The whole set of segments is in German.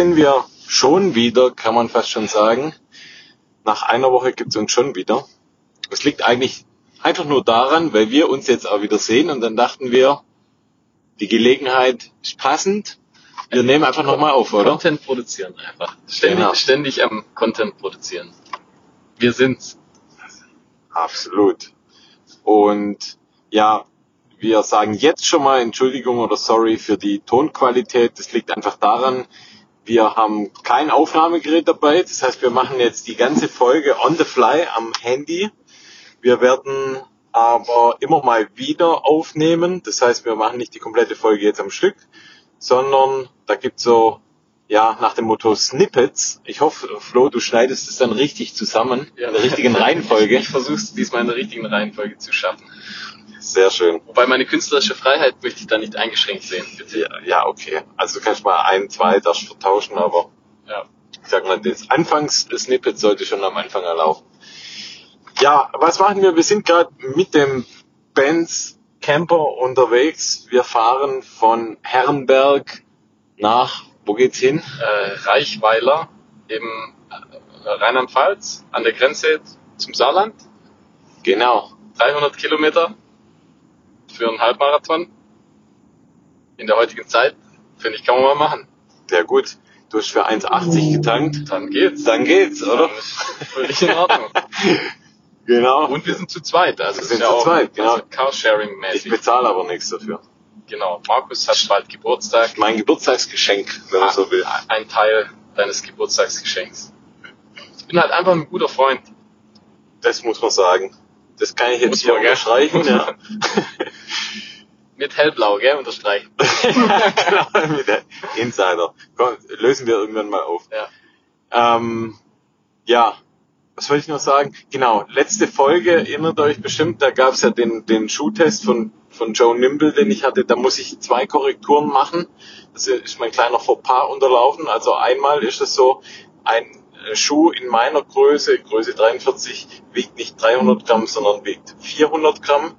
Sind wir schon wieder, kann man fast schon sagen. Nach einer Woche gibt's uns schon wieder. Es liegt eigentlich einfach nur daran, weil wir uns jetzt auch wieder sehen und dann dachten wir, die Gelegenheit ist passend. Wir nehmen einfach nochmal auf, oder? Content produzieren einfach. Ständig, Genau. ständig am Content produzieren. Wir sind's. Absolut. Und ja, wir sagen jetzt schon mal Entschuldigung oder sorry für die Tonqualität. Das liegt einfach daran, wir haben kein Aufnahmegerät dabei. Das heißt, wir machen jetzt die ganze Folge on the fly am Handy. Wir werden aber immer mal wieder aufnehmen. Das heißt, wir machen nicht die komplette Folge jetzt am Stück, sondern da gibt's so, ja, nach dem Motto Snippets. Ich hoffe, Flo, du schneidest es dann richtig zusammen, in der richtigen Reihenfolge. Ich versuche es diesmal in der richtigen Reihenfolge zu schaffen. Sehr schön. Wobei meine künstlerische Freiheit möchte ich da nicht eingeschränkt sehen, bitte. Ja, ja, okay. Also du kannst mal ein, zwei das vertauschen, aber Ja. ich sag mal, das Anfangs-Snippet sollte schon am Anfang erlauben. Ja, was machen wir? Wir sind gerade mit dem Benz Camper unterwegs. Wir fahren von Herrenberg nach, wo geht's hin? Äh, Reichweiler im äh, Rheinland-Pfalz an der Grenze zum Saarland. Genau. 300 Kilometer für einen Halbmarathon. In der heutigen Zeit, finde ich, kann man mal machen. Sehr gut. Du hast für 1,80 getankt. Dann geht's. Dann geht's, oder? Dann völlig in Ordnung. Genau. Und wir sind zu zweit. Also Wir sind ist zu auch zweit, genau. also Ich Carsharing-mäßig. bezahle aber nichts dafür. Genau. Markus hat bald Geburtstag. Mein Geburtstagsgeschenk, wenn man so will. Ein Teil deines Geburtstagsgeschenks. Ich bin halt einfach ein guter Freund. Das muss man sagen. Das kann ich jetzt Muss hier unterstreichen. Ja. Mit hellblau, gell? Unterstreichen. genau, mit der Insider. Komm, lösen wir irgendwann mal auf. Ja. Ähm, ja, was wollte ich noch sagen? Genau, letzte Folge, erinnert euch bestimmt, da gab es ja den, den Schuhtest von, von Joe Nimble, den ich hatte. Da muss ich zwei Korrekturen machen. Das ist mein kleiner Fauxpas unterlaufen. Also einmal ist es so, ein äh, Schuh in meiner Größe, Größe 43, wiegt nicht 300 Gramm, sondern wiegt 400 Gramm.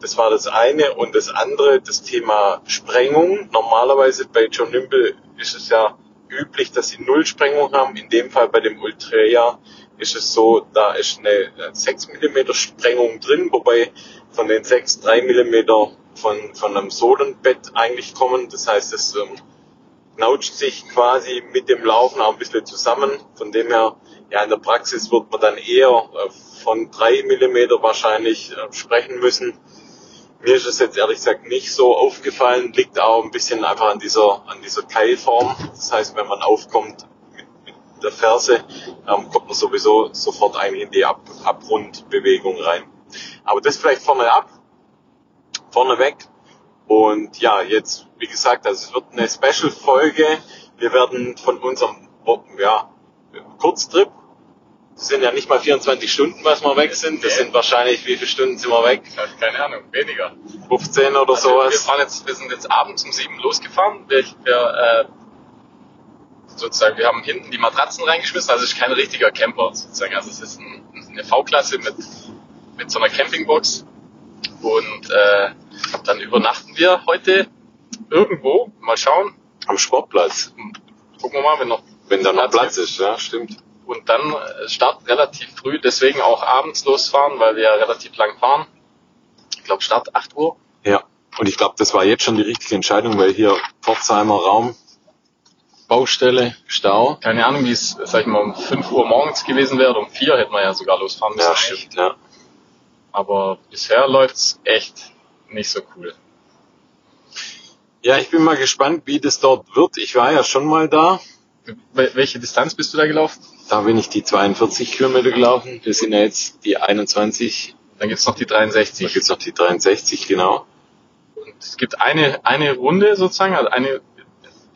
Das war das eine. Und das andere, das Thema Sprengung. Normalerweise bei John Nimble ist es ja üblich, dass sie Null Sprengung haben. In dem Fall bei dem Ultrea ist es so, da ist eine äh, 6 mm Sprengung drin, wobei von den 6 3 mm von, von einem Sohlenbett eigentlich kommen. Das heißt, es ähm, knautscht sich quasi mit dem Laufen auch ein bisschen zusammen. Von dem her, ja, in der Praxis wird man dann eher äh, von 3 mm wahrscheinlich äh, sprechen müssen. Mir ist es jetzt ehrlich gesagt nicht so aufgefallen, liegt auch ein bisschen einfach an dieser, an dieser Keilform. Das heißt, wenn man aufkommt mit, mit der Ferse, ähm, kommt man sowieso sofort eigentlich in die Ab Abrundbewegung rein. Aber das vielleicht vorne ab, vorne weg. Und ja, jetzt, wie gesagt, also es wird eine Special-Folge. Wir werden von unserem, ja, Kurztrip, das sind ja nicht mal 24 Stunden, was wir weg sind. Das Nee. sind wahrscheinlich, wie viele Stunden sind wir weg? Keine Ahnung, weniger. 15 oder Also wir, sowas. fahren jetzt, wir sind jetzt abends um sieben losgefahren. Wir, wir, äh, sozusagen, wir haben hinten die Matratzen reingeschmissen. Also es ist kein richtiger Camper sozusagen. Also es ist ein, eine V-Klasse mit, mit so einer Campingbox. Und äh, dann übernachten wir heute irgendwo. Mal schauen. Am Sportplatz. Gucken wir mal, wenn noch Wenn da noch Platz Platz ist, ja, stimmt. Und dann äh, Start relativ früh, deswegen auch abends losfahren, weil wir ja relativ lang fahren. Ich glaube Start 8 Uhr. Ja. Und ich glaube, das war jetzt schon die richtige Entscheidung, weil hier Pforzheimer Raum, Baustelle, Stau. Keine Ahnung, wie es, sag ich mal, um 5 Uhr morgens gewesen wäre um 4 hätten wir ja sogar losfahren müssen. Ja, stimmt, ja. Aber bisher läuft's echt nicht so cool. Ja, ich bin mal gespannt, wie das dort wird. Ich war ja schon mal da. Wel- Welche Distanz bist du da gelaufen? Da bin ich die 42 Kilometer gelaufen. Wir sind ja jetzt die 21. Dann gibt's noch die Da 63. gibt's noch die 63, genau. Und es gibt eine, eine Runde sozusagen, also eine,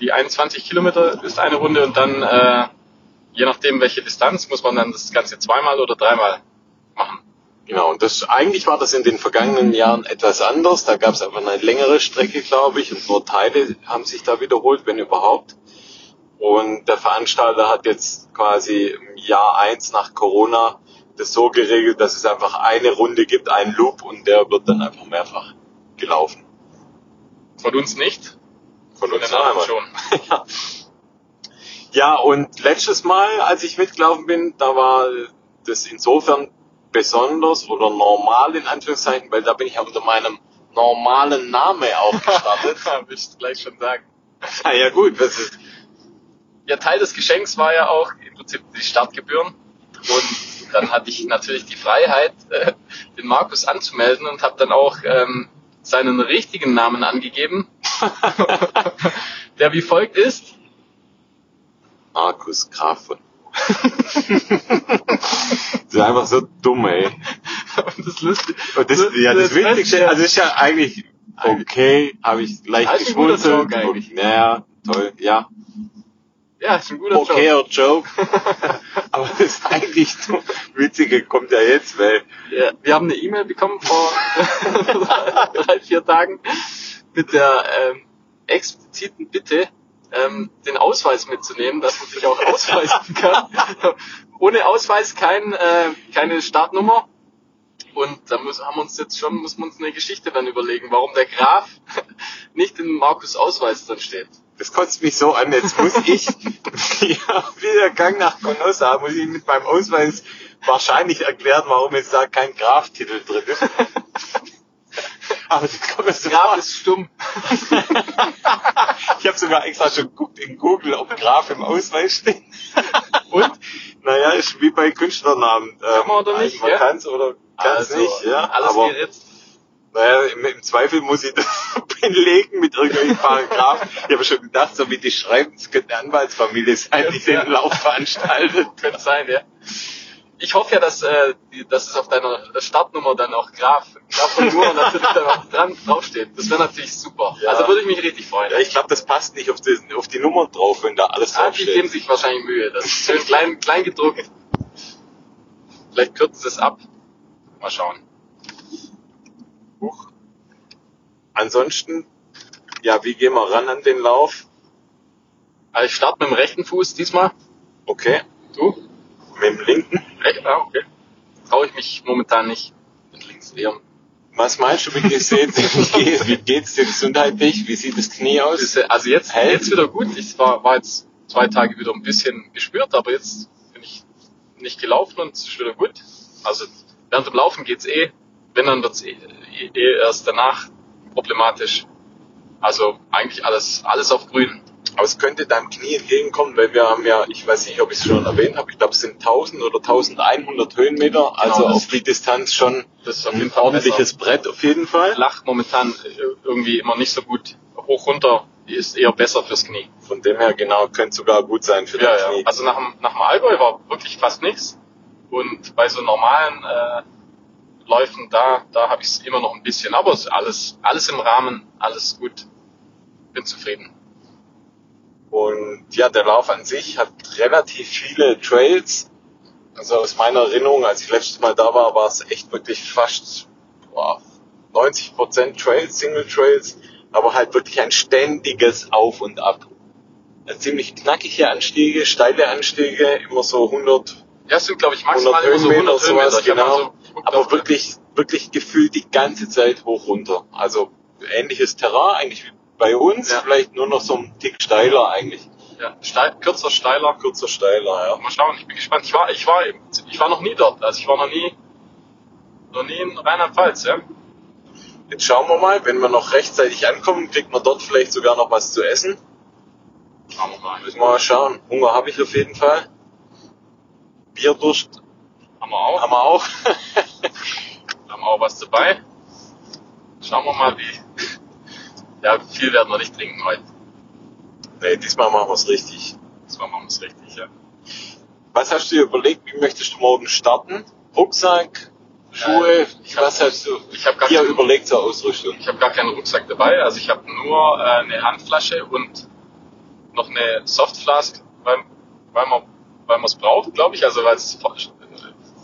die 21 Kilometer ist eine Runde und dann, äh, je nachdem welche Distanz, muss man dann das Ganze zweimal oder dreimal machen. Genau, und das eigentlich war das in den vergangenen Jahren etwas anders. Da gab es einfach eine längere Strecke, glaube ich, und nur Teile haben sich da wiederholt, wenn überhaupt. Und der Veranstalter hat jetzt quasi im Jahr eins nach Corona das so geregelt, dass es einfach eine Runde gibt, einen Loop und der wird dann einfach mehrfach gelaufen. Von uns nicht, Von von uns schon. ja. ja, und letztes Mal, als ich mitgelaufen bin, da war das insofern besonders oder normal in Anführungszeichen, weil da bin ich ja unter meinem normalen Namen auch gestartet. Willst du gleich schon sagen. Na ja gut, was ist, Ja, Teil des Geschenks war ja auch im Prinzip die Startgebühren. Und dann hatte ich natürlich die Freiheit, äh, den Markus anzumelden und habe dann auch ähm, seinen richtigen Namen angegeben, der wie folgt ist. Markus Graf von. das ist einfach so dumm, ey. Und das Lustige, Und das, ja, das das Beste- also ist ja eigentlich okay, habe ich leicht guter geschmunzelt. Joke eigentlich. Ja, toll, ja. Ja, ist ein guter Joke. Okayer Joke. Aber das eigentlich Witzige kommt ja jetzt, weil Ja, wir haben eine E-Mail bekommen vor drei, vier Tagen mit der ähm, expliziten Bitte, ähm, den Ausweis mitzunehmen, dass man sich auch ausweisen kann. Ohne Ausweis kein, äh, keine Startnummer. Und da muss, haben wir uns jetzt schon, muss man uns eine Geschichte dann überlegen, warum der Graf nicht in Markus Ausweis drin steht. Das kotzt mich so an. Jetzt muss ich ja, wieder Gang nach Canossa, muss ich mit meinem Ausweis wahrscheinlich erklären, warum jetzt da kein Graf-Titel drin ist. Aber das kommt mir so Graf ist stumm. Ich habe sogar extra schon geguckt in Google, ob Graf im Ausweis steht. Und, naja, ist wie bei Künstlernamen. Kann man oder nicht, Man ja? kann es oder kann es Also, nicht, ja. Alles aber geritzt. Naja, im, im Zweifel muss ich das belegen mit irgendwelchen Paragraphen. Ich habe schon gedacht, so wie die schreiben, es könnte eine Anwaltsfamilie sein, die den Lauf veranstaltet. Könnte sein, ja. Ich hoffe ja, dass, äh, dass es auf deiner Startnummer dann auch Graf, Graf von Nur natürlich dann auch dran draufsteht. Das wäre natürlich super. Ja. Also würde ich mich richtig freuen. Ja, ich glaube, das passt nicht auf die, auf die Nummer drauf, wenn da alles Ah, die geben draufsteht. sich wahrscheinlich Mühe. Das ist schön klein, klein gedruckt. Vielleicht kürzt es ab. Mal schauen. Huch. Ansonsten, ja, wie gehen wir ran an den Lauf? Also ich starte mit dem rechten Fuß diesmal. Okay, Du? mit dem linken. Recht? Ah, okay. Traue ich mich momentan nicht. Mit links eher. Was meinst du, wie geht's wie geht's dir gesundheitlich? Wie sieht das Knie aus? Also jetzt, Hält? jetzt wieder gut. Ich war, war jetzt zwei Tage wieder ein bisschen gespürt, aber jetzt bin ich nicht gelaufen und es ist wieder gut. Also während dem Laufen geht's eh. Wenn, dann wird's eh, eh, eh erst danach problematisch. Also eigentlich alles, alles auf grün. Aber es könnte deinem Knie entgegenkommen, weil wir haben ja, ich weiß nicht, ob ich es schon erwähnt habe, ich glaube, es sind 1000 oder 1100 Höhenmeter, also das- auf die Distanz schon Das ist auf ein ordentliches Brett auf jeden Fall. Flach momentan äh, irgendwie immer nicht so gut. Hoch runter ist eher besser fürs Knie. Von dem her, genau, könnte sogar gut sein für Ja, das ja. Knie. Also nach dem, nach dem Allgäu war wirklich fast nichts. Und bei so normalen äh, Läufen, da, da habe ich es immer noch ein bisschen. Aber es ist alles, alles im Rahmen, alles gut. Bin zufrieden. Und ja, der Lauf an sich hat relativ viele Trails. Also aus meiner Erinnerung, als ich letztes Mal da war, war es echt wirklich fast boah, 90% Trails, Single Trails, aber halt wirklich ein ständiges Auf und Ab. Ja, ziemlich knackige Anstiege, steile Anstiege, immer so 100, Ja, es sind, glaube ich, 100 maximal immer so Höhenmeter, 100 Höhenmeter. sowas, Ich mal genau. Aber wirklich, wirklich gefühlt die ganze Zeit hoch runter. Also ähnliches Terrain, eigentlich wie bei uns, Ja. vielleicht nur noch so ein Tick steiler eigentlich. Ja, steil, kürzer, steiler. Kürzer, steiler, ja. Mal schauen, ich bin gespannt. Ich war, ich war, ich war noch nie dort. Also ich war noch nie, noch nie in Rheinland-Pfalz, ja. Jetzt schauen wir mal, wenn wir noch rechtzeitig ankommen, kriegt man dort vielleicht sogar noch was zu essen. Schauen wir mal. Müssen wir mal schauen. Hunger habe ich auf jeden Fall. Bierdurst Haben wir auch. haben wir auch. haben auch was dabei. Schauen wir mal, wie. Ja, viel werden wir nicht trinken heute. nee, diesmal machen wir es richtig. Das machen wir es richtig, ja. Was hast du dir überlegt, wie möchtest du morgen starten? Rucksack, Schuhe, Äh, ich hab- was hast du Ich habe gar, dir keinen- überlegt zur Ausrüstung? ich hab gar keinen Rucksack dabei. Also ich habe nur äh, eine Handflasche und noch eine Softflask, weil, weil man weil man es braucht, glaube ich. Also weil es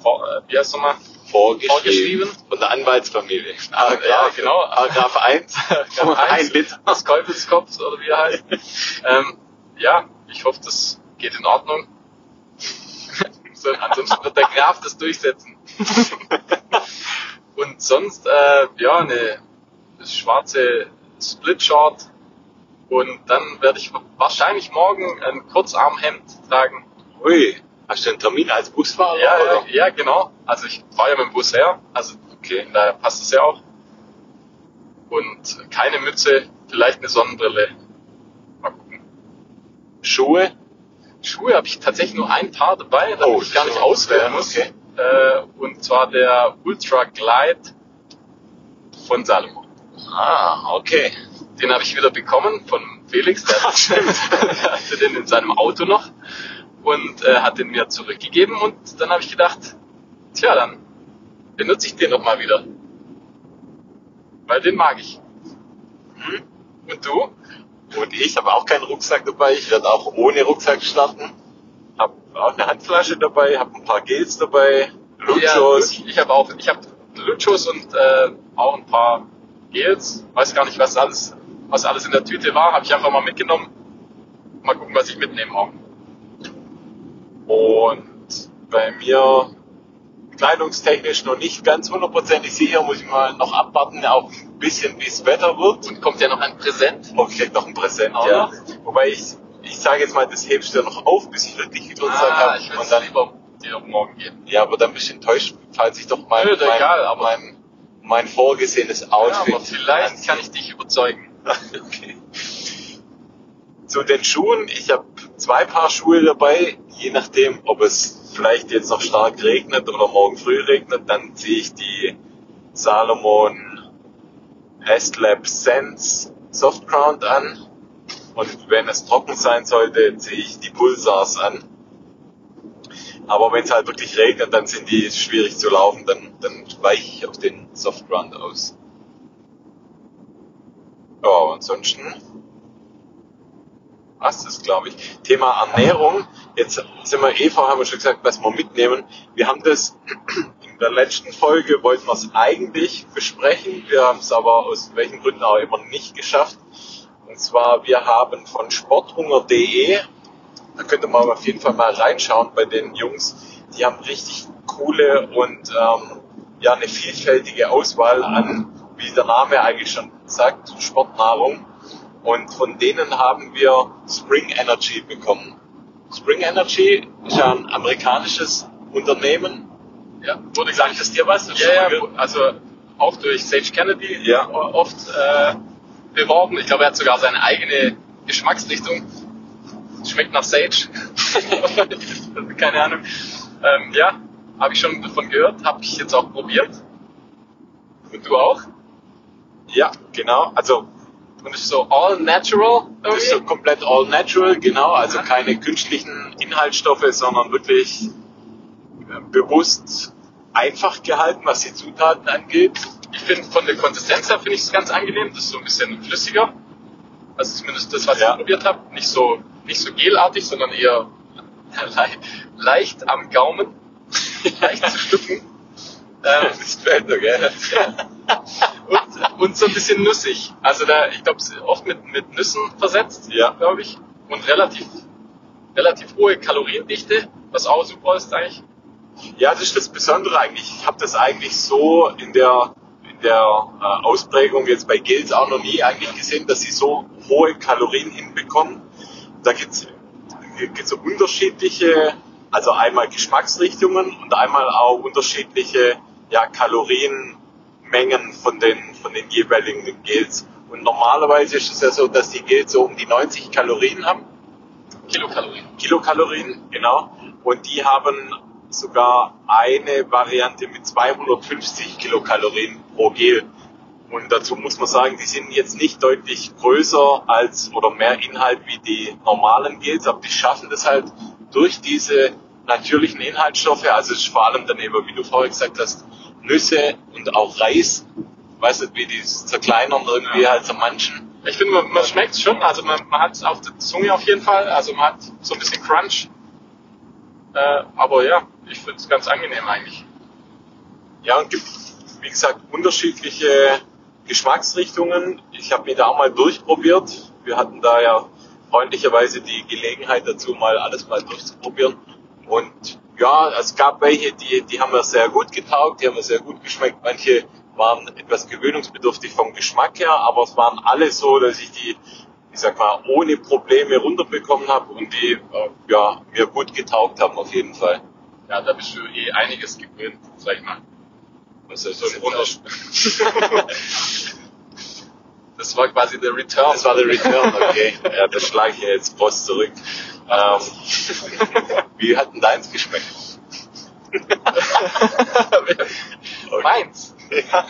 vor, äh, wie heißt nochmal? Vorgeschrieben. Vorgeschrieben. Von der Anwaltsfamilie. ja, genau. Paragraph 1. Paragraph ein eins. Liter. des Teufelskopfs oder wie er heißt. ähm, ja, ich hoffe, das geht in Ordnung. so, ansonsten wird der Graf das durchsetzen. Und sonst, äh, ja, eine schwarze Split-Short Und dann werde ich wahrscheinlich morgen ein Kurzarmhemd tragen. Ui, hast du einen Termin als Busfahrer? Ja, oder? ja, genau. Also ich fahre ja mit dem Bus her. Also Okay. daher passt es ja auch. Und keine Mütze, vielleicht eine Sonnenbrille. Mal gucken. Schuhe? Schuhe habe ich tatsächlich nur ein Paar dabei, damit Oh, ich gar nicht auswählen muss. Okay. Äh, und zwar der Ultra Glide von Salomon. Ah, okay. Den habe ich wieder bekommen von Felix, der, der hatte den in seinem Auto noch und äh, hat den mir zurückgegeben und dann habe ich gedacht, tja, dann benutze ich den doch mal wieder. Weil den mag ich. Hm? Und du? Und ich habe auch keinen Rucksack dabei. Ich werde auch ohne Rucksack starten. Habe auch eine Handflasche dabei, habe ein paar Gels dabei, Luchos. Ja, ich habe auch, ich habe Luchos und äh, auch ein paar Gels. Weiß gar nicht, was alles, was alles in der Tüte war. Habe ich einfach mal mitgenommen. Mal gucken, was ich mitnehme morgen. Und bei mir kleidungstechnisch noch nicht ganz hundertprozentig sicher, muss ich mal noch abwarten, auch ein bisschen wie das Wetter wird. Und kommt ja noch ein Präsent. Oh, ich krieg noch ein Präsent, ja. noch? Wobei ich, ich sage jetzt mal, das hebst du noch auf, bis ich wirklich Geburtstag Ah, habe. ich Und dann, lieber dir morgen geben. ja, aber dann bist du enttäuscht, falls ich doch mein, Nö, mein, egal, aber- mein, mein vorgesehenes Ja, Outfit. aber vielleicht kann ich dich überzeugen. okay. Zu den Schuhen, ich habe zwei Paar Schuhe dabei, je nachdem, ob es vielleicht jetzt noch stark regnet oder morgen früh regnet, dann ziehe ich die Salomon S-Lab Sense Soft Ground an. Und wenn es trocken sein sollte, ziehe ich die Pulsars an. Aber wenn es halt wirklich regnet, dann sind die schwierig zu laufen, dann, dann weiche ich auf den Soft Ground aus. Ja, ansonsten passt es, glaube ich. Thema Ernährung. Jetzt sind wir, haben wir schon gesagt, was wir mitnehmen. Wir haben das in der letzten Folge, wollten wir es eigentlich besprechen. Wir haben es aber aus welchen Gründen auch immer nicht geschafft. Und zwar, wir haben von sporthunger.de, da könnte man auf jeden Fall mal reinschauen bei den Jungs. Die haben richtig coole und ähm, ja eine vielfältige Auswahl an, wie der Name eigentlich schon sagt, Sportnahrung. Und von denen haben wir Spring Energy bekommen. Spring Energy ist ja ein amerikanisches Unternehmen. Ja, wurde Sagt es dir was? Ja, ja, also auch durch Sage Kennedy Ja. oft äh, beworben. Ich glaube, er hat sogar seine eigene Geschmacksrichtung. Schmeckt nach Sage. Keine Ahnung. Ähm, ja, habe ich schon davon gehört, habe ich jetzt auch probiert. Und du auch? Ja, genau. Also Und ist so all natural das ist so irgendwie? komplett all natural, genau. Also keine künstlichen Inhaltsstoffe, sondern wirklich äh, bewusst einfach gehalten, was die Zutaten angeht. Ich finde von der Konsistenz her finde ich es ganz angenehm. Das ist so ein bisschen flüssiger. Also zumindest das, was Ja. ich probiert habe. Nicht so, nicht so gelartig, sondern eher le leicht am Gaumen. leicht zu schlucken. Ähm, Das gefällt mir, gell? und, und so ein bisschen nussig. Also da, ich glaube, oft mit, mit Nüssen versetzt, Ja. glaube ich. Und relativ, relativ hohe Kaloriendichte, was auch super ist eigentlich. Ja, das ist das Besondere eigentlich. Ich habe das eigentlich so in der, in der äh, Ausprägung jetzt bei Gels auch noch nie eigentlich gesehen, dass sie so hohe Kalorien hinbekommen. Da gibt's gibt's so unterschiedliche, also einmal Geschmacksrichtungen und einmal auch unterschiedliche ja, Kalorienmengen von den, von den jeweiligen Gels. Und normalerweise ist es ja so, dass die Gels so um die 90 Kalorien haben. Kilokalorien. Kilokalorien, genau. Und die haben sogar eine Variante mit 250 Kilokalorien pro Gel. Und dazu muss man sagen, die sind jetzt nicht deutlich größer als oder mehr Inhalt wie die normalen Gels, aber die schaffen das halt durch diese natürlichen Inhaltsstoffe, also es ist vor allem dann eben, wie du vorher gesagt hast, Nüsse und auch Reis, weißt du, wie die zerkleinern irgendwie Ja. halt so manchen. Ich finde, man, man schmeckt es schon. Also man, man hat es auf der Zunge auf jeden Fall. Also man hat so ein bisschen Crunch. Äh, aber ja, ich finde es ganz angenehm eigentlich. Ja, und gibt, wie gesagt, unterschiedliche Geschmacksrichtungen. Ich habe mich da auch mal durchprobiert. Wir hatten da ja freundlicherweise die Gelegenheit dazu, mal alles mal durchzuprobieren. Und ja, es gab welche, die, die haben mir sehr gut getaugt, die haben mir sehr gut geschmeckt. Manche waren etwas gewöhnungsbedürftig vom Geschmack her, aber es waren alle so, dass ich die ich sag mal, ohne Probleme runterbekommen habe und die äh, ja, mir gut getaugt haben auf jeden Fall. Ja, da bist du eh einiges gewöhnt, sag ich mal. Also So ein Unterschied. das war quasi der Return. Das war der Return, okay. ja, das schlage ich jetzt Post zurück. Ähm, wie hat denn deins geschmeckt? Meins. Ja.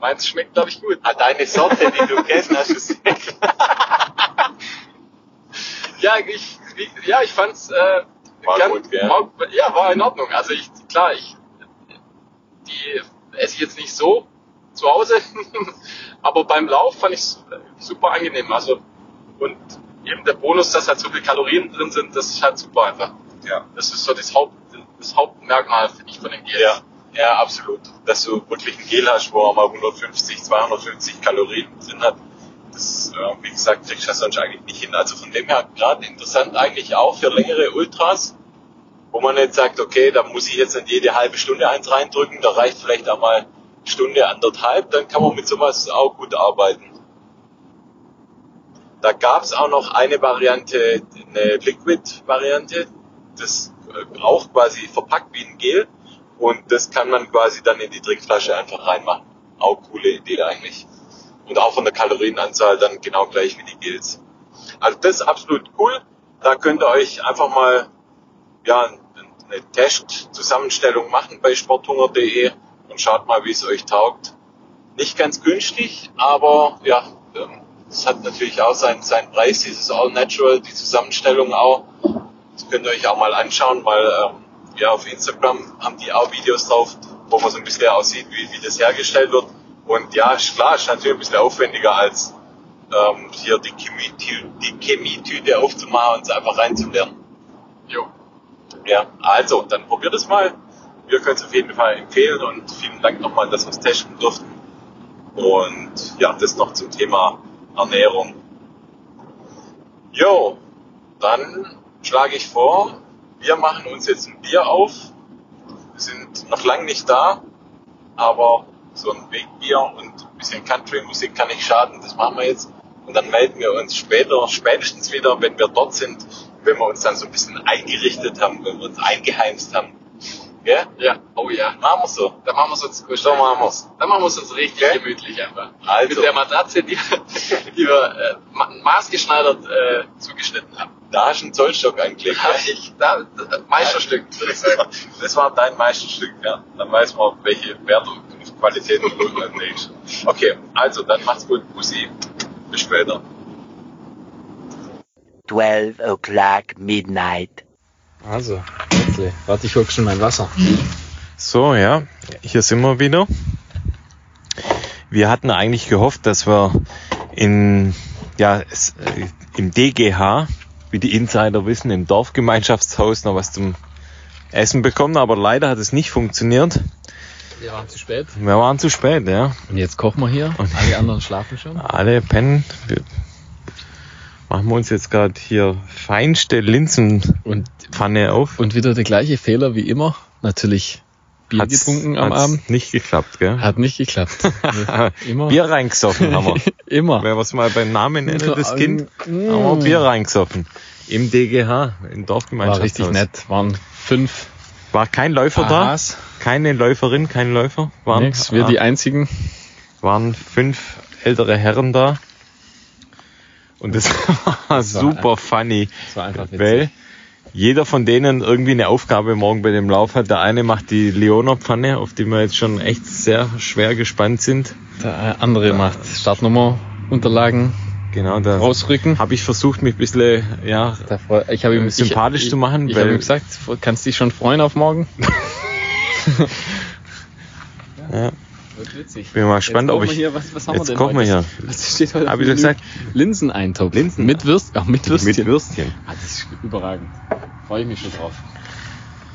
Meins schmeckt, glaube ich, gut. Ah, deine Sorte, die du gegessen hast, ist Ja, ich, ja, ich fand's, äh, War kann- gut, gell? war, ja, war in Ordnung. Also ich, klar, ich, die esse ich jetzt nicht so zu Hause, aber beim Lauf fand ich super angenehm. Also, und eben der Bonus, dass halt so viele Kalorien drin sind, das ist halt super einfach. Ja. Das ist so das Haupt, das Hauptmerkmal, finde ich, von den Gels. Ja, ja, absolut. Dass du wirklich ein Gel hast, wo mal 150, 250 Kalorien drin hat, das, äh, wie gesagt, kriegst du das sonst eigentlich nicht hin. Also von dem her gerade interessant eigentlich auch für längere Ultras, wo man jetzt sagt, okay, da muss ich jetzt nicht jede halbe Stunde eins reindrücken, da reicht vielleicht auch mal Stunde, anderthalb, dann kann man mit sowas auch gut arbeiten. Da gab es auch noch eine Variante, eine Liquid-Variante, das äh, auch quasi verpackt wie ein Gel und das kann man quasi dann in die Trinkflasche einfach reinmachen. Auch coole Idee eigentlich. Und auch von der Kalorienanzahl dann genau gleich wie die Gels. Also das ist absolut cool. Da könnt ihr euch einfach mal ja, eine Test-Zusammenstellung machen bei sporthunger.de und schaut mal, wie es euch taugt. Nicht ganz günstig, aber ja, ähm, es hat natürlich auch seinen, seinen Preis, dieses All Natural, die Zusammenstellung auch. Das könnt ihr euch auch mal anschauen, weil ähm, ja, auf Instagram haben die auch Videos drauf, wo man so ein bisschen aussieht, wie, wie das hergestellt wird. Und ja, ist klar, ist natürlich ein bisschen aufwendiger als ähm, hier die Chemie-Tü- die Chemietüte aufzumachen und es einfach reinzulernen. Jo. Ja, also, dann probiert es mal. Wir können es auf jeden Fall empfehlen und vielen Dank nochmal, dass wir es testen durften. Und ja, das noch zum Thema Ernährung. Jo, dann schlage ich vor, wir machen uns jetzt ein Bier auf. Wir sind noch lang nicht da, aber so ein Wegbier und ein bisschen Country-Musik kann nicht schaden. Das machen wir jetzt. Und dann melden wir uns später, spätestens wieder, wenn wir dort sind, wenn wir uns dann so ein bisschen eingerichtet haben, wenn wir uns eingeheimst haben. Gell? Ja, oh ja. Machen wir so. Da machen wir es uns gut. So machen wir's. Da machen wir es uns richtig Okay. gemütlich einfach. Also. Mit der Matratze, die, die wir äh, ma- maßgeschneidert äh, zugeschnitten haben. Da hast du einen Zollstock eingelegt. Da hab ich, da, da, Meisterstück, würde ich sagen. Das war dein Meisterstück, ja. Dann weiß man, welche Werte und Qualitäten du anlegst. Okay, also dann macht's gut, Bussi. Bis später. 12 o'clock midnight. Also, Letzle. Warte, ich hol schon mein Wasser. So, ja, hier sind wir wieder. Wir hatten eigentlich gehofft, dass wir in, ja, es, äh, im DGH, wie die Insider wissen, im Dorfgemeinschaftshaus noch was zum Essen bekommen, aber leider hat es nicht funktioniert. Wir waren zu spät. Wir waren zu spät, ja. Und jetzt kochen wir hier. Und- Alle anderen schlafen schon. Alle pennen. Wir machen wir uns jetzt gerade hier feinste Linsenpfanne Und, auf. und wieder der gleiche Fehler wie immer. Natürlich Bier Hat's- getrunken am Abend. Nicht geklappt, gell? Hat nicht geklappt. immer. Bier reingesoffen haben wir. immer. Wer was mal beim Namen nennt, das Kind, Mm. haben wir Bier reingesoffen. Im DGH, im War Dorfgemeinschaftshaus. richtig nett. Waren fünf War kein Läufer Ahas. da, keine Läuferin, kein Läufer. Waren, Nix. Wir die einzigen. waren fünf ältere Herren da. Und das war war super funny, Das war einfach witzig. weil jeder von denen irgendwie eine Aufgabe morgen bei dem Lauf hat. Der eine macht die Leoner-Pfanne, auf die wir jetzt schon echt sehr schwer gespannt sind. Der andere macht Startnummer, Unterlagen, Genau, da rausrücken. habe ich versucht, mich ein bisschen, ja, Ich habe ihm Sympathisch ich, zu machen, Ich, habe ihm gesagt, kannst dich schon freuen auf morgen. Ja. Wird witzig. bin mal gespannt, ob wir ich, hier, was, was haben wir jetzt denn kochen wir hier. Was steht heute Hab ich gesagt. Linseneintopf. Linsen- Mit Würstchen. Auch mit Würstchen. mit Würstchen. Ah, das ist überragend. Freue ich mich schon drauf.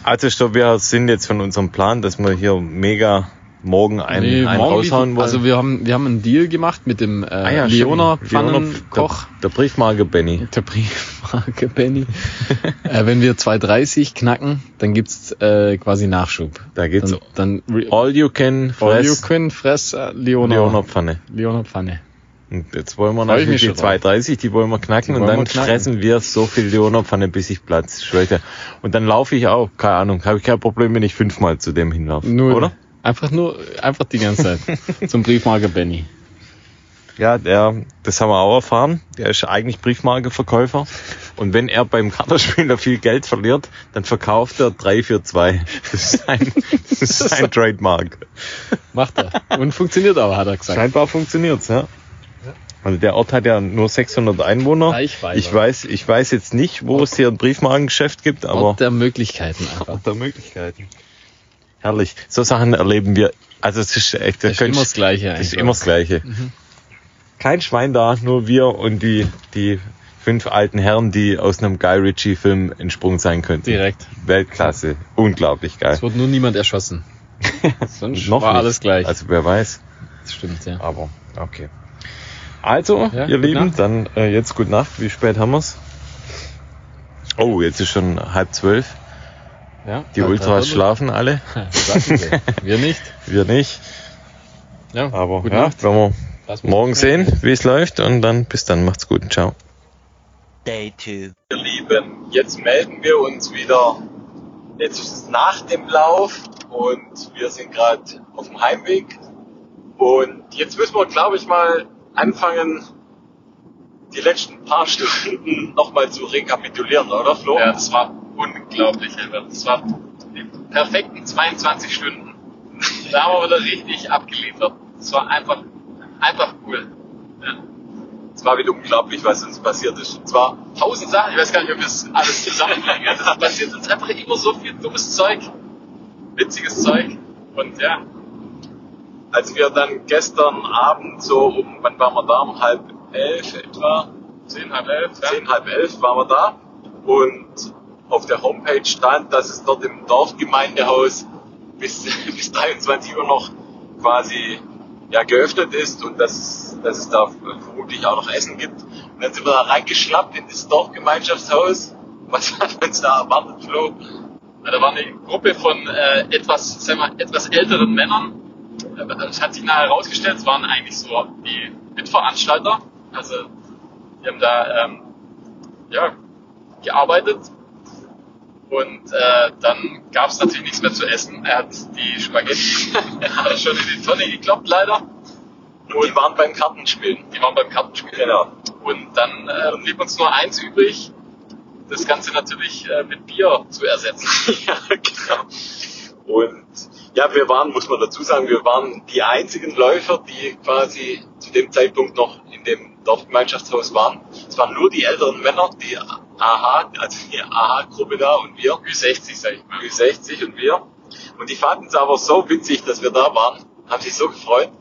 Also stopp, wir sind jetzt von unserem Plan, dass wir hier mega morgen einen, Nee, einen morgen raushauen wollen. Also wir haben, wir haben einen Deal gemacht mit dem äh, Ah ja. Leoner- Pfannenkoch. Der, der Briefmarke Benny. Der Briefmarke Benny. äh, wenn wir 2,30 knacken, dann gibt's äh, quasi Nachschub. Da geht's Dann, dann all you can All you fress can fress äh, Leoner, Leoner Pfanne. Leoner Pfanne. Und jetzt wollen wir Freu natürlich die schon drauf. 230, die wollen wir knacken Die und wollen dann wir knacken. fressen wir so viel Leonopfanne, bis ich Platz schwöre. Und dann laufe ich auch, keine Ahnung, habe ich kein Problem, wenn ich fünfmal zu dem hinlaufe. Null. Oder? Einfach nur, einfach die ganze Zeit. Zum Briefmarke Benny. Ja, der, das haben wir auch erfahren. Der ist eigentlich Briefmarkenverkäufer. Und wenn er beim Kartenspieler viel Geld verliert, dann verkauft er drei für zwei. Das ist sein, das ist sein Trademark. Macht er. Und funktioniert aber, hat er gesagt. Scheinbar funktioniert's, ja. Also der Ort hat ja nur 600 Einwohner. Reichweite. Ich weiß, ich weiß jetzt nicht, wo es hier ein Briefmarkengeschäft gibt, aber Ort der Möglichkeiten einfach. Ort der Möglichkeiten. Herrlich. So Sachen erleben wir. Also es ist echt, Das ist immer das Gleiche das ist immer das Gleiche. Kein Schwein da, nur wir und die, die fünf alten Herren, die aus einem Guy Ritchie Film entsprungen sein könnten. Direkt. Weltklasse. Unglaublich geil. Es wurde nur niemand erschossen. Sonst Noch war nicht. alles gleich. Also wer weiß. das stimmt, ja. Aber okay. Also, Ja, ihr Lieben, Nacht. dann äh, jetzt gute Nacht. Wie spät haben wir's? Oh, jetzt ist schon halb zwölf. Ja Die Ultras schlafen alle. Wir nicht. Wir nicht. Ja, Aber gute ja, Nacht. werden wir morgen sehen, wie es läuft. Und dann bis dann. Macht's gut. Ciao. Day two. Ihr Lieben, jetzt melden wir uns wieder. Jetzt ist es nach dem Lauf und wir sind gerade auf dem Heimweg. Und jetzt müssen wir, glaube ich, mal anfangen, die letzten paar Stunden nochmal zu rekapitulieren, oder Flo? Ja, das war unglaublich, Alter. Das war die perfekten 22 Stunden. Da haben wir wieder richtig abgeliefert. Das war einfach, einfach cool. Ja. Es war wieder unglaublich, was uns passiert ist. Und zwar, Tausend Sachen, ich weiß gar nicht, ob wir das alles zusammenbringen. Also es passiert uns einfach immer so viel dummes Zeug. Witziges Zeug. Und ja, als wir dann gestern Abend so um, wann waren wir da? Um halb elf etwa? 10, halb elf, ja. zehn, halb elf waren wir da und auf der Homepage stand, dass es dort im Dorfgemeindehaus bis, bis 23 Uhr noch quasi ja, geöffnet ist und dass, dass es da vermutlich auch noch Essen gibt. Und dann sind wir da reingeschlappt in das Dorfgemeinschaftshaus. Was hat uns da erwartet, Flo? Da war eine Gruppe von äh, etwas, sagen wir, etwas älteren Männern. Äh, Es hat sich nachher herausgestellt, es waren eigentlich so die Mitveranstalter. Also die haben da ähm, ja, gearbeitet. Und äh, dann gab es natürlich nichts mehr zu essen. Er hat die Spaghetti schon in die Tonne gekloppt, leider. Und die waren beim Kartenspielen. Die waren beim Kartenspiel. Genau. Und dann äh, blieb uns nur eins übrig, das Ganze natürlich äh, mit Bier zu ersetzen. ja, genau. Und ja, wir waren, muss man dazu sagen, wir waren die einzigen Läufer, die quasi zu dem Zeitpunkt noch in dem Dorfgemeinschaftshaus waren. Es waren nur die älteren Männer, die AHA, also die AHA-Gruppe da und wir, Ü60, sag ich mal. Ü60 und wir. Und die fanden es aber so witzig, dass wir da waren, haben sich so gefreut.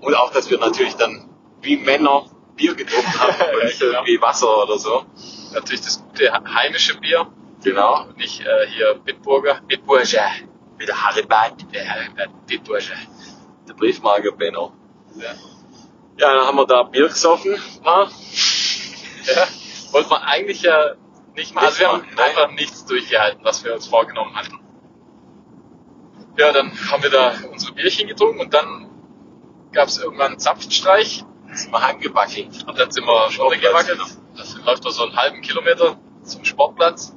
Und auch, dass wir natürlich dann wie Männer Bier getrunken haben und nicht genau. irgendwie Wasser oder so. Natürlich das gute heimische Bier. Genau. Und nicht äh, hier Bitburger. Bitburger. Wieder Haribad, Der äh, Bitburger. der Briefmarke Benno. Ja. Ja, dann haben wir da Bier gesoffen. Ah, ja. Wollte man eigentlich ja nicht mal. Also wir haben einfach nichts durchgehalten, was wir uns vorgenommen hatten. Ja, dann haben wir da unsere Bierchen getrunken und dann gab es irgendwann einen Zapfenstreich. sind wir heimgewackelt. Und dann sind wir schon gewackelt. Sportplatz, Das läuft noch so einen halben Kilometer zum Sportplatz.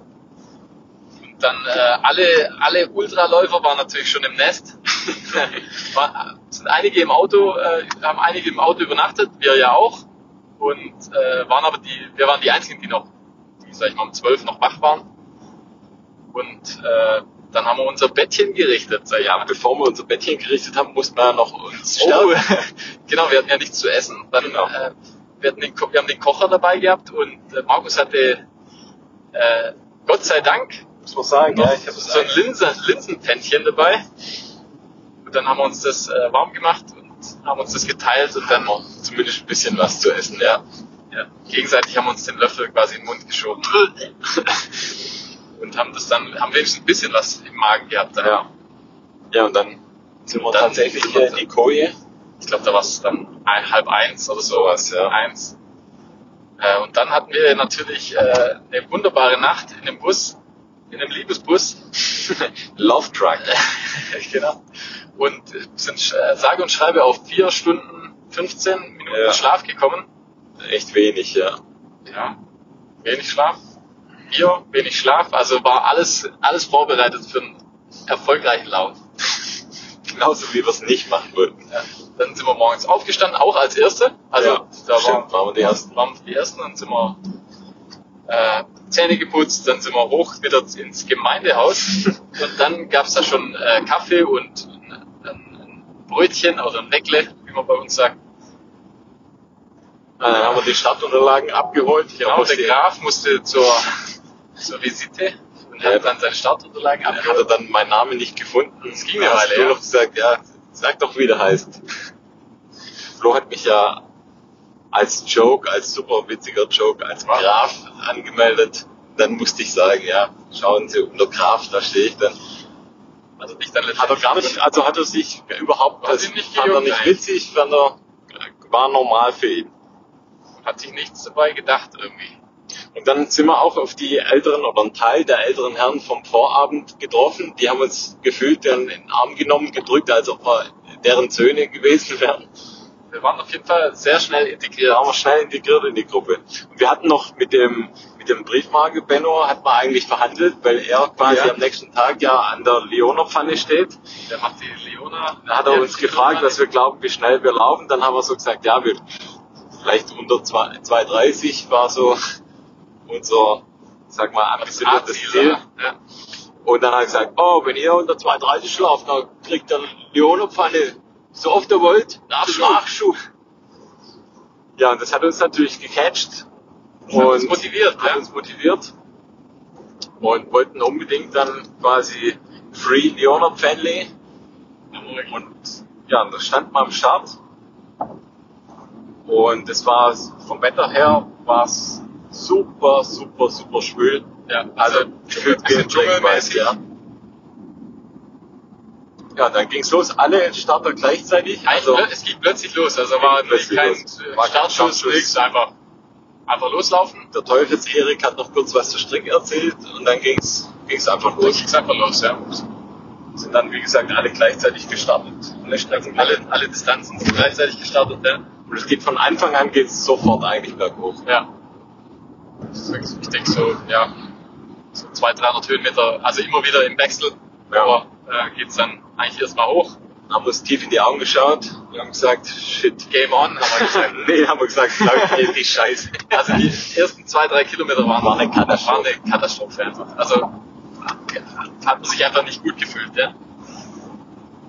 Und dann äh, alle, alle Ultraläufer waren natürlich schon im Nest. War, sind einige im Auto, äh, haben einige im Auto übernachtet, wir ja auch. Und äh, waren aber die, wir waren die einzigen, die noch, die, sag ich mal, um zwölf noch wach waren. Und äh, dann haben wir unser Bettchen gerichtet, Ja, bevor wir unser Bettchen gerichtet haben, mussten wir ja noch uns Oh, stärken. genau, wir hatten ja nichts zu essen. Dann, Genau. äh, wir, hatten den, wir haben den Kocher dabei gehabt und äh, Markus hatte, äh, Gott sei Dank, muss man sagen. Ja, ich habe so ein Linsen, Linsenpfännchen dabei. Und dann haben wir uns das äh, warm gemacht und haben uns das geteilt und dann zumindest ein bisschen was zu essen. Ja. ja, gegenseitig haben wir uns den Löffel quasi in den Mund geschoben. und haben das dann, haben wenigstens ein bisschen was im Magen gehabt. Dann. Ja. Ja, und dann sind wir Dann tatsächlich hier in die Koje. Ich glaube, da war es dann ein, halb eins oder sowas, ja. eins. Äh, und dann hatten wir natürlich äh, eine wunderbare Nacht in dem Bus, in einem Liebesbus. Love Truck. genau. Und sind äh, sage und schreibe auf vier Stunden 15 Minuten Ja. Schlaf gekommen. Echt wenig, ja. Ja, wenig Schlaf. Bier, wenig Schlaf. Also war alles, alles vorbereitet für einen erfolgreichen Lauf. Genauso wie wir es nicht machen wollten. Ja. Dann sind wir morgens aufgestanden, auch als Erste. Also Ja, da waren, waren wir die Ersten. waren wir die Ersten, dann sind wir äh, Zähne geputzt, dann sind wir hoch wieder ins Gemeindehaus und dann gab's da schon äh, Kaffee und Brötchen oder ein Weckle, wie man bei uns sagt. Dann haben wir die Startunterlagen abgeholt. Ich Genau, der Graf musste zur, zur Visite und hat dann seine Startunterlagen Hat er abgeholt. dann meinen Namen nicht gefunden. Das ging eine Weile, ja. noch gesagt, ja, sag doch, wie der heißt. Flo hat mich ja als Joke, als super witziger Joke, als Graf angemeldet. Dann musste ich sagen, ja, schauen Sie, unter Graf, da stehe ich dann. Er dich dann Hat er gar nicht, also hat er sich überhaupt, das ihn nicht fand er nicht witzig, fand er, war normal für ihn. hat sich nichts dabei gedacht irgendwie. Und dann sind wir auch auf die älteren oder einen Teil der älteren Herren vom Vorabend getroffen. Die haben uns gefühlt in den Arm genommen, gedrückt, als ob wir deren Söhne gewesen wären. Wir waren auf jeden Fall sehr schnell integriert. Da waren wir schnell integriert in die Gruppe. Und wir hatten noch mit dem, mit dem Briefmarke Benno hat man eigentlich verhandelt, weil er quasi Ja. am nächsten Tag ja an der Leoner Pfanne steht. Der macht die Leona. Da hat er uns gefragt, was wir glauben, wie schnell wir laufen. Dann haben wir so gesagt, ja, wir vielleicht unter 2 2,30 war so unser, sag mal, ambitioniertes Ziel. Ja. Und dann hat er gesagt, oh, wenn ihr unter 2,30 schlaft, dann kriegt ihr Leoner-Pfanne. So oft ihr wollt, Nachschub. Nachschub. Ja, und das hat uns natürlich gecatcht. Das hat uns motiviert, Hat ja. uns motiviert. Und wollten unbedingt dann quasi Free Leoner-Pfännle. Und ja, und da stand man am Start. Und es war vom Wetter her war es super, super, super schwül. Ja, Also also gefühlt wie ein Dschungelmäßig. dschungelmäßig. Ja. ja, dann ging's los. Alle Starter gleichzeitig. Also, Also, es ging plötzlich los, also war kein los. War kein Startschuss. nichts, einfach, einfach loslaufen. der Teufels-Erik hat noch kurz was zur Strecke erzählt und dann ging's, ging's einfach Dann los. ging's einfach los, ja. Sind dann, wie gesagt, alle gleichzeitig gestartet. Alle Strecken, Alle, alle Distanzen sind gleichzeitig gestartet, ja. Und es geht von Anfang an geht's sofort eigentlich berghoch. Ja. Ich denke so, ja, so 200, 300 Höhenmeter, also immer wieder im Wechsel, Ja. aber äh, geht's dann eigentlich erstmal hoch. Haben uns tief in die Augen geschaut und haben gesagt, shit. Game on, haben wir gesagt. nee, haben wir gesagt, läuft hier die Scheiße. Also die ersten zwei, drei Kilometer waren, War eine Katastrophe. War eine Katastrophe einfach. Also hat man sich einfach nicht gut gefühlt, ja.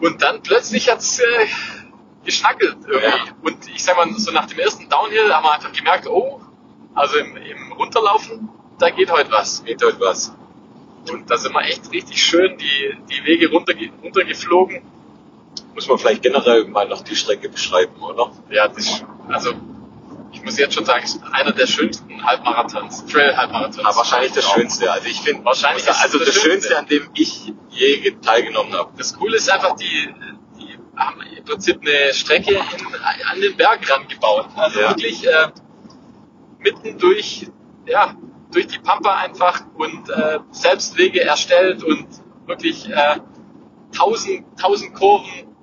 Und dann plötzlich hat's äh, geschnackelt irgendwie. Ja. Und ich sag mal, so nach dem ersten Downhill haben wir einfach gemerkt, oh, also im, im Runterlaufen, da geht heute was. Geht heute was. Und da sind wir echt richtig schön die, die Wege runterge runtergeflogen. Muss man vielleicht generell mal noch die Strecke beschreiben, oder? Ja, das also ich muss jetzt schon sagen, es ist einer der schönsten Halbmarathons, Trail-Halbmarathons. Ja, wahrscheinlich das. Schönste. Also ich finde, Wahrscheinlich es also das das Schönste, Schönste. an dem ich je ge- teilgenommen habe. Das Coole ist einfach, die, die haben im Prinzip eine Strecke in, an den Berg rangebaut. Also Ja. wirklich äh, mitten durch, ja, durch die Pampa einfach und äh, selbst Wege erstellt und wirklich äh, tausend, tausend Kurven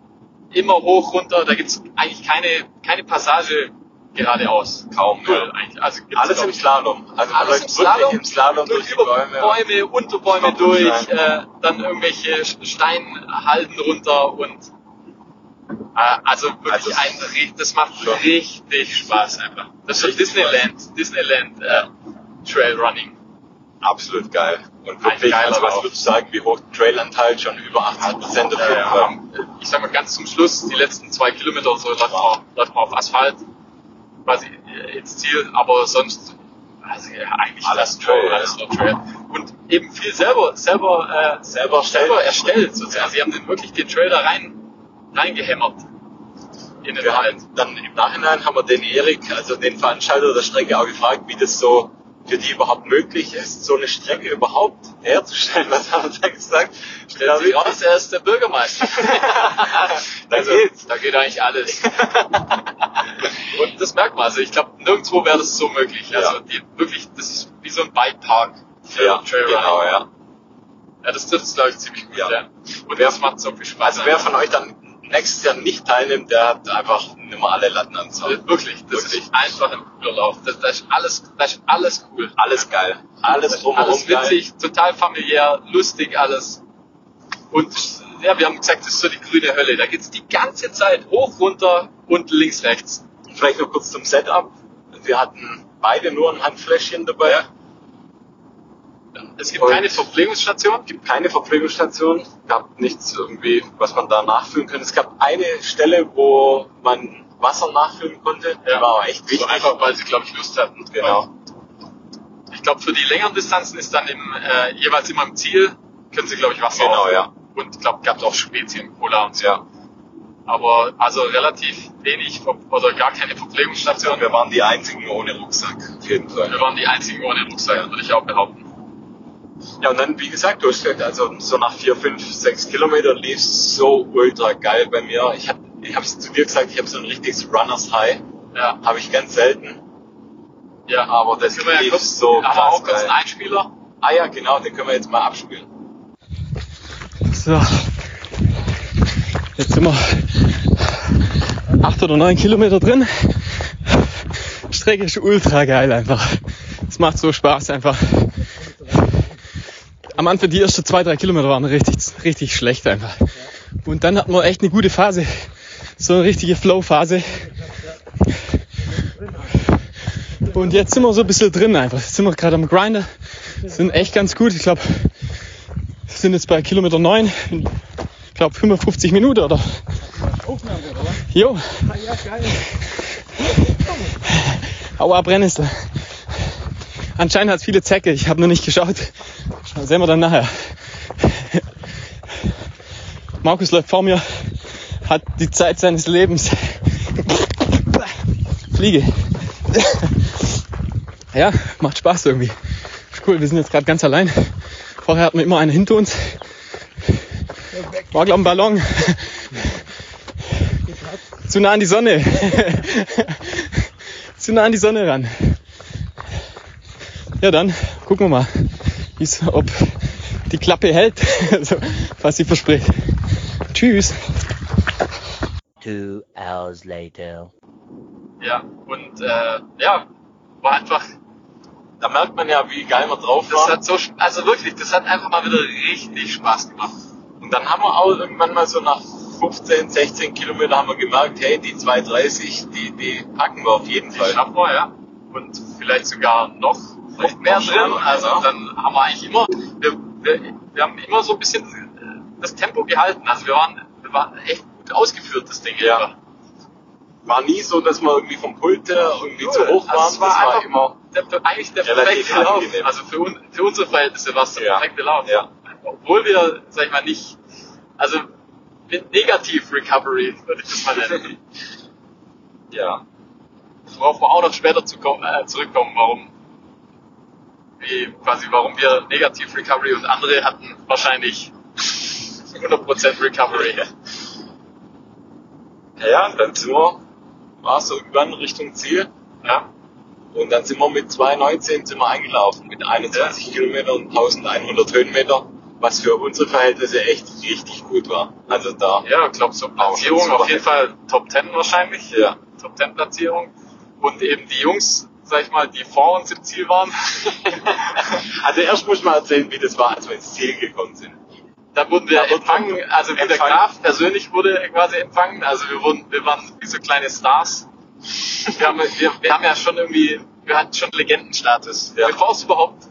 immer hoch, runter. Da gibt's eigentlich keine, keine Passage geradeaus. Kaum, Null ja. eigentlich. Also Alles im Slalom. Also alles im Slalom, im Slalom durch über Bäume. Unter Bäume durch, äh, dann irgendwelche Steinhalden runter und äh, also wirklich Also ein, das macht schon. richtig Spaß einfach. Das ist so Richtig Disneyland, Disneyland äh, Trailrunning. Absolut geil. Und wirklich, also was würdest du sagen, wie hoch der Trailanteil schon über 80 Prozent dafür? Ja, ja. Ich sag mal ganz zum Schluss, die letzten zwei Kilometer oder so läuft man, läuft man auf Asphalt quasi äh, ins Ziel, aber sonst also eigentlich Alles Trail, alles nur Trail. Und eben viel selber, selber, äh, Selber selber erstellt. sozusagen. Sie haben den, wirklich den Trail da rein, reingehämmert. In den Wald. dann im Nachhinein haben wir den Erik, also den Veranstalter der Strecke, auch gefragt, wie das so für die überhaupt möglich ist, so eine Strecke überhaupt herzustellen. Was haben wir da gesagt? Stellt Ja, sich raus, er ist der Bürgermeister. Da also, geht's. Da geht eigentlich alles. Und das merkt man. Also ich glaube, nirgendwo wäre das so möglich. Also die, wirklich, das ist wie so ein Bikepark für Ja, Trailrunning. genau, ja. Ja, das trifft es, glaube ich, ziemlich gut. Ja. Ja. Und das macht so viel Spaß. Also wer von euch dann nächstes Jahr nicht teilnimmt, der hat einfach nicht mehr alle Latten am Zaun. Wirklich, das Wirklich. ist einfach ein cooler Lauf. Das, das, ist alles, das ist alles cool. Alles geil. Alles drumherum alles witzig, total familiär, lustig alles. Und ja, wir haben gesagt, das ist so die grüne Hölle. Da geht's die ganze Zeit hoch, runter und links, rechts. geil. Vielleicht noch kurz zum Setup. Wir hatten beide nur ein Handfläschchen dabei. Es gibt Und- keine Verpflegungsstation. gibt keine Verpflegungsstation, gab nichts irgendwie, was man da nachfüllen könnte. Es gab eine Stelle, wo man Wasser nachfüllen konnte. Die war aber echt So wichtig. einfach, weil sie, glaube ich, Lust hatten. Genau. Ich glaube, für die längeren Distanzen ist dann im, äh, jeweils immer im Ziel, können sie, glaube ich, Wasser Genau, auffüllen. ja. Und ich glaube, gab es auch Spezien, Cola und so. Ja. Aber also relativ wenig oder gar keine Verpflegungsstation. Wir waren die einzigen ohne Rucksack. Auf jeden Fall. Wir waren die einzigen ohne Rucksack, würde ich auch behaupten. Ja, und dann, wie gesagt, du hast gesagt, also so nach vier, fünf, sechs Kilometern lief es so ultra geil bei mir. Ich habe ich hab's zu dir gesagt, ich habe so ein richtiges Runners High. Ja, Habe ich ganz selten. ja. Aber das wir ja lief kurz, so krass auch kurz einen geil. Einspieler. Ah ja, genau, den können wir jetzt mal abspielen. So. Jetzt sind wir acht oder neun Kilometer drin. Strecke ist ultra geil einfach. Es macht so Spaß einfach. Am Anfang die ersten zwei, drei Kilometer waren richtig, richtig schlecht einfach. Und dann hatten wir echt eine gute Phase. So eine richtige Flow-Phase. Und jetzt sind wir so ein bisschen drin einfach. Jetzt sind wir gerade am Grinder. Sind echt ganz gut. Ich glaube, sind jetzt bei Kilometer 9, ich glaube 55 Minuten oder? Jo. Aua, Brennnessel. Anscheinend hat es viele Zecke, ich habe nur nicht geschaut. Das sehen wir dann nachher. Markus läuft vor mir, hat die Zeit seines Lebens. Fliege. Ja, macht Spaß irgendwie. Ist cool, wir sind jetzt gerade ganz allein. Vorher hatten wir immer einen hinter uns. War, glaub ein Ballon. Zu nah an die Sonne. Zu nah an die Sonne ran. Ja, dann gucken wir mal, wie's, ob die Klappe hält, also, was sie verspricht. Tschüss. Two hours later. Ja, und äh, ja, war einfach, Da merkt man ja, wie geil wir drauf das waren. hat so, also wirklich, das hat einfach mal wieder richtig Spaß gemacht. Und dann haben wir auch irgendwann mal so nach 15, 16 Kilometern haben wir gemerkt, hey, die 230, die, die packen wir auf jeden Die Fall. schaffen wir, ja. Und vielleicht sogar noch, Vielleicht mehr drin. Also dann haben wir eigentlich immer, wir, wir, wir haben immer so ein bisschen äh, das Tempo gehalten. Also wir waren, wir waren echt gut ausgeführt, das Ding. Ja. einfach. War nie so, dass wir irgendwie vom Pult her irgendwie zu hoch Also waren. es war das war immer, der, eigentlich der perfekte Lauf. angenehm. Also für, un, für unsere Verhältnisse war es der Ja. perfekte Lauf. Ja. Obwohl wir, sag ich mal, nicht, also mit Negativ Recovery würde ich das mal nennen. ja. Worauf wir auch noch später zu kommen, äh, zurückkommen, warum wie, quasi warum wir Negativ Recovery und andere hatten wahrscheinlich 100% Recovery. Ja, ja, und dann sind wir, war es so irgendwann Richtung Ziel. Ja. Und dann sind wir mit 2,19 sind wir eingelaufen, mit 21 Kilometern und 1100 Höhenmeter, was für unsere Verhältnisse echt richtig gut war. Also da, Ja, ich glaube so Platzierung auf jeden Fall Top 10 wahrscheinlich. Ja. Top 10 Platzierung. Und eben die Jungs, sag ich mal, die vor uns im Ziel waren, also erst muss ich mal erzählen, wie das war, als wir ins Ziel gekommen sind. da wurden wir wird empfangen, also wie der empfangen. Graf persönlich wurde quasi empfangen. Also wir wurden, wir waren wie so kleine Stars. Wir haben, wir, wir haben ja schon irgendwie, wir hatten schon Legendenstatus. Ja. Bevor es überhaupt,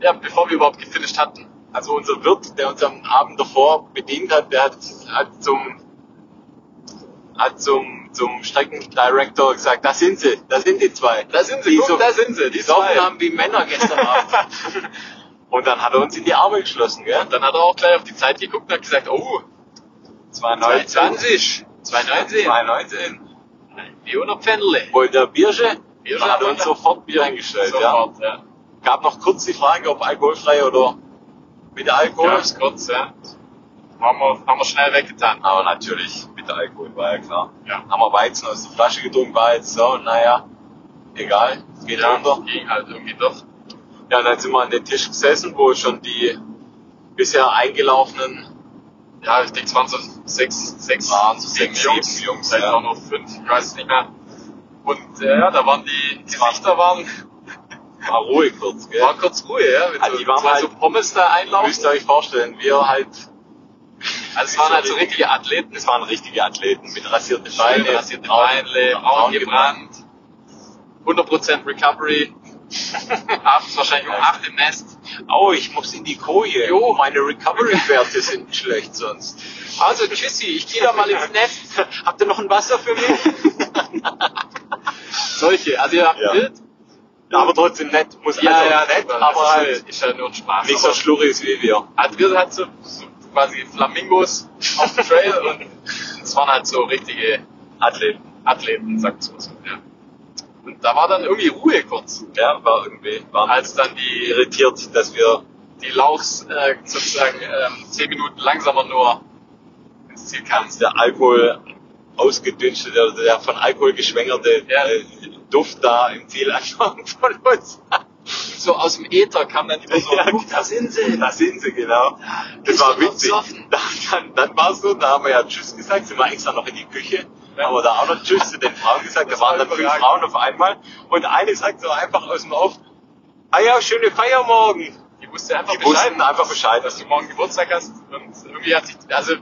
ja, bevor wir überhaupt gefinisht hatten. Also unser Wirt, der uns am Abend davor bedient hat, der hat, hat zum, hat zum, zum Streckendirektor gesagt, da sind sie, da sind die zwei. Da sind sie, die guck, so, da sind sie, die zwei. haben wie Männer gestern Abend. Und dann hat er uns in die Arme geschlossen, gell? Und dann hat er auch gleich auf die Zeit geguckt und hat gesagt, oh, 220, 219, 219. wie ohne Pfändle. Wollt ihr Biersche? Biersche Dann hat uns sofort Bier hingestellt, ja. Sofort, ja. Gab noch kurz die Frage, ob alkoholfrei oder mit Alkohol. Ganz kurz, ja. Haben wir, haben wir schnell weggetan. Aber natürlich mit Alkohol, war ja klar. Ja. Haben wir Weizen aus der Flasche getrunken, war jetzt so, naja, egal, geht Ja, runter. ging halt irgendwie doch. Ja, und dann sind wir an den Tisch gesessen, wo schon die bisher eingelaufenen ja, ich denke, es waren so sechs, sechs, Waren so sieben sechs, Jungs, sieben Jungs, vielleicht ja. auch noch fünf, ich weiß es nicht mehr. Und äh, ja, da waren die Gesichter waren, War ruhig kurz, gell? war kurz Ruhe, ja, mit Ah, so, die waren halt- so Pommes da Ihr einlaufen. müsst euch vorstellen, wir halt, Also es waren halt so richtige Athleten, das waren richtige Athleten mit rasierten Beine, Beine, rasierte Beine, braun gebrannt, 100% Recovery, abends wahrscheinlich um 8 im Nest. Oh, ich muss in die Koje. Jo. meine Recovery-Werte sind schlecht sonst. Also tschüssi, ich gehe da mal ins Nest. Habt ihr noch ein Wasser für mich? Solche, also ja, Ja. wild. Ja, aber trotzdem nett. Muss Ja, also ja, nett, aber halt ist, ja nur ein Spaß. nicht so schlurrig wie wir. Adrian hat so, so quasi Flamingos auf dem Trail und es waren halt so richtige Athleten. Athleten, sagt so. so ja. Und da war dann irgendwie Ruhe kurz, Ja, war irgendwie, waren als dann die, irritiert, dass wir, die Lauchs äh, sozusagen ähm, 10 Minuten langsamer nur ins Ziel kamen. als der Alkohol ausgedünstet, der, der von Alkohol geschwängerte Ja. äh, Duft da im Ziel angefangen von uns. So aus dem Äther kam dann immer so, Ja, "Guck, da sind sie. Da sind sie, genau. Das Ich war witzig. Dann, dann, dann war es so, da haben wir ja Tschüss gesagt, sind wir extra noch in die Küche, Ja. haben wir da auch noch Tschüss zu den Frauen gesagt, Das da waren war dann fünf. Frauen auf einmal und eine sagt so einfach aus dem Off, ah ja, schöne Feier morgen. Die wusste einfach Die Bescheid, wussten einfach Bescheid. dass du morgen Geburtstag hast. Und irgendwie hat sich, also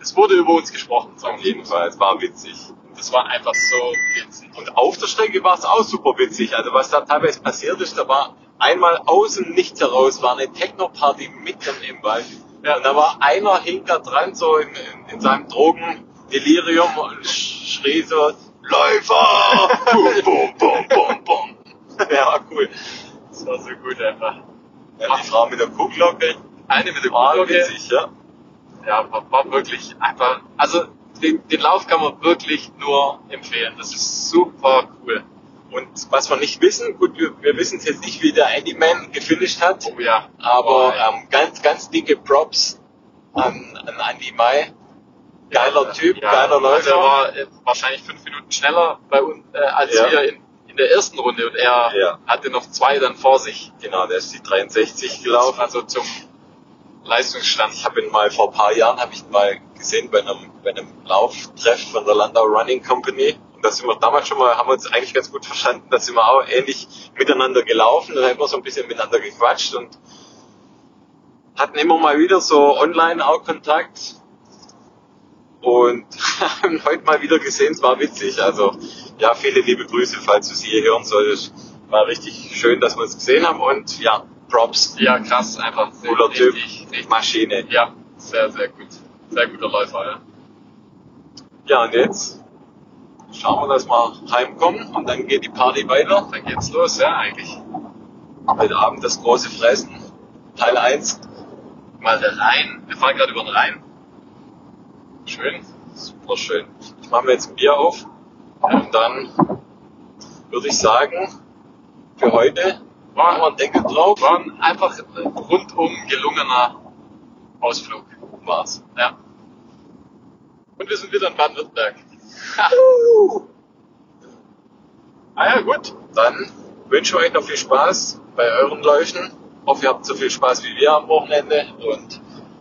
es wurde über uns gesprochen. Auf jeden Fall, es war witzig. Das war einfach so witzig. Und auf der Strecke war es auch super witzig. Also was da teilweise passiert ist, da war einmal aus dem Nichts heraus, war eine Techno-Party mitten im Wald. Ja. Und da war einer hing da dran, so in, in, in seinem Drogendelirium und sch- schrie so, Läufer! bum, bum, bum, bum, bum. Ja, war cool. Das war so gut einfach. Ja, die Frau mit der Kuhglocke Eine mit der war Kuhglocke, witzig, ja. ja, war, war wirklich einfach, also den, den Lauf kann man wirklich nur empfehlen. Das ist super cool. Und was wir nicht wissen, gut, wir, wir wissen jetzt nicht, wie der Andy Man gefinisht hat. Oh ja. Aber Oh, ja. ähm, ganz, ganz dicke Props an, an Andy Mai. Geiler Typ, geiler Läufer. Also er war äh, wahrscheinlich fünf Minuten schneller bei uns äh, als Ja. wir in, in der ersten Runde und er Ja. hatte noch zwei dann vor sich. Genau, der ist die 63 gelaufen. Also zum Leistungsstand. Ich habe ihn mal vor ein paar Jahren habe ich ihn mal gesehen bei einem, bei einem Lauftreff von der Landau Running Company. Und da sind wir damals schon mal, haben wir uns eigentlich ganz gut verstanden, da sind wir auch ähnlich miteinander gelaufen. Da haben wir so ein bisschen miteinander gequatscht und hatten immer mal wieder so online auch Kontakt. Und haben heute mal wieder gesehen, es war witzig. Also ja, viele liebe Grüße, falls du sie hier hören solltest. War richtig schön, dass wir uns gesehen haben und ja, Props. Ja, krass, einfach Cooler Typ. richtig, richtig. Maschine. Ja, sehr, sehr gut. Sehr guter Läufer, ja. Ja, und jetzt schauen wir, dass wir heimkommen und dann geht die Party weiter. Dann geht's los, ja, eigentlich. Heute Abend das große Fressen. Teil 1. Mal der Rhein. Wir fahren gerade über den Rhein. Schön. Super schön. Ich mache mir jetzt ein Bier auf und dann würde ich sagen, für heute machen wir War, einen Deckel drauf. war ein einfach rundum gelungener Ausflug. Bochum war's. Ja. Und wir sind wieder in Baden-Württemberg. uh. ah ja, gut. Dann wünsche ich euch noch viel Spaß bei euren Läufen. Hoffe, ihr habt so viel Spaß wie wir am Wochenende und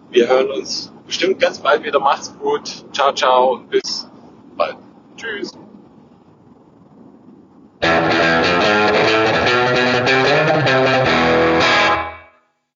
wir hören uns bestimmt ganz bald wieder. Macht's gut. Ciao, ciao und bis bald. Tschüss.